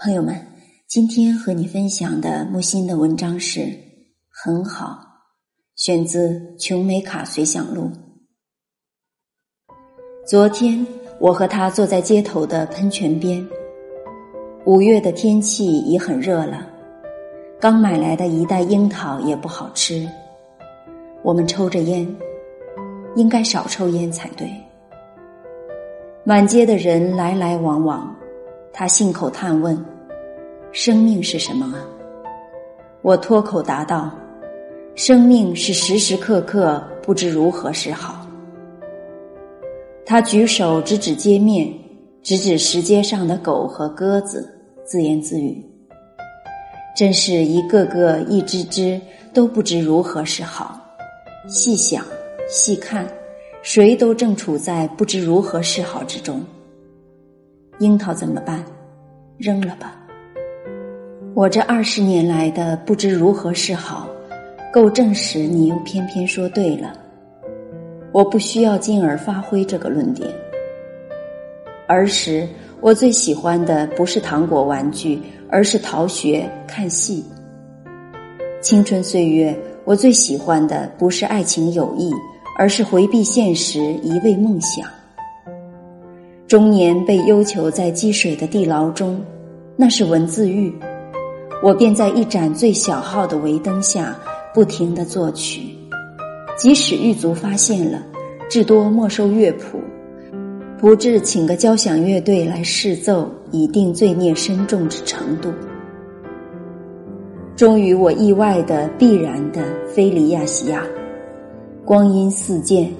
朋友们，今天和你分享的木心的文章是《很好》，选自《琼美卡随想录》。昨天，我和他坐在街头的喷泉边。五月的天气已很热了，刚买来的一袋樱桃也不好吃。我们抽着烟，应该少抽烟才对。满街的人来来往往。他信口探问：“生命是什么啊？”我脱口答道：“生命是时时刻刻不知如何是好。”他举手指指街面，指指石阶上的狗和鸽子，自言自语：“真是一个个、一只只都不知如何是好。细想、细看，谁都正处在不知如何是好之中。”樱桃怎么办？扔了吧。我这二十年来的不知如何是好，够证实你又偏偏说对了。我不需要进而发挥这个论点。儿时我最喜欢的不是糖果玩具，而是逃学看戏。青春岁月我最喜欢的不是爱情友谊，而是回避现实，一味梦想。中年被幽囚在积水的地牢中，那是文字狱。我便在一盏最小号的围灯下，不停的作曲。即使狱卒发现了，至多没收乐谱，不至请个交响乐队来试奏，以定罪孽深重之程度。终于，我意外的、必然的飞离亚细亚。光阴似箭，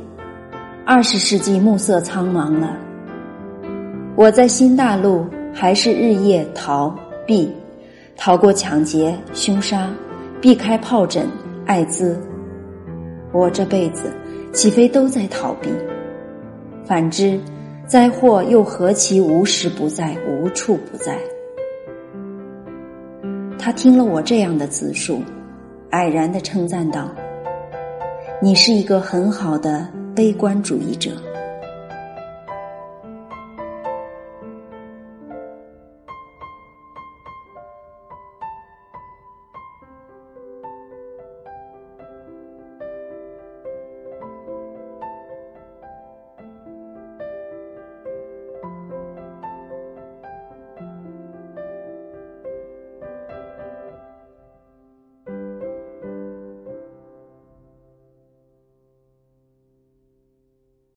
二十世纪暮色苍茫了。我在新大陆还是日夜逃避，逃过抢劫、凶杀，避开疱疹、艾滋。我这辈子岂非都在逃避？反之，灾祸又何其无时不在、无处不在？他听了我这样的自述，蔼然的称赞道：“你是一个很好的悲观主义者。”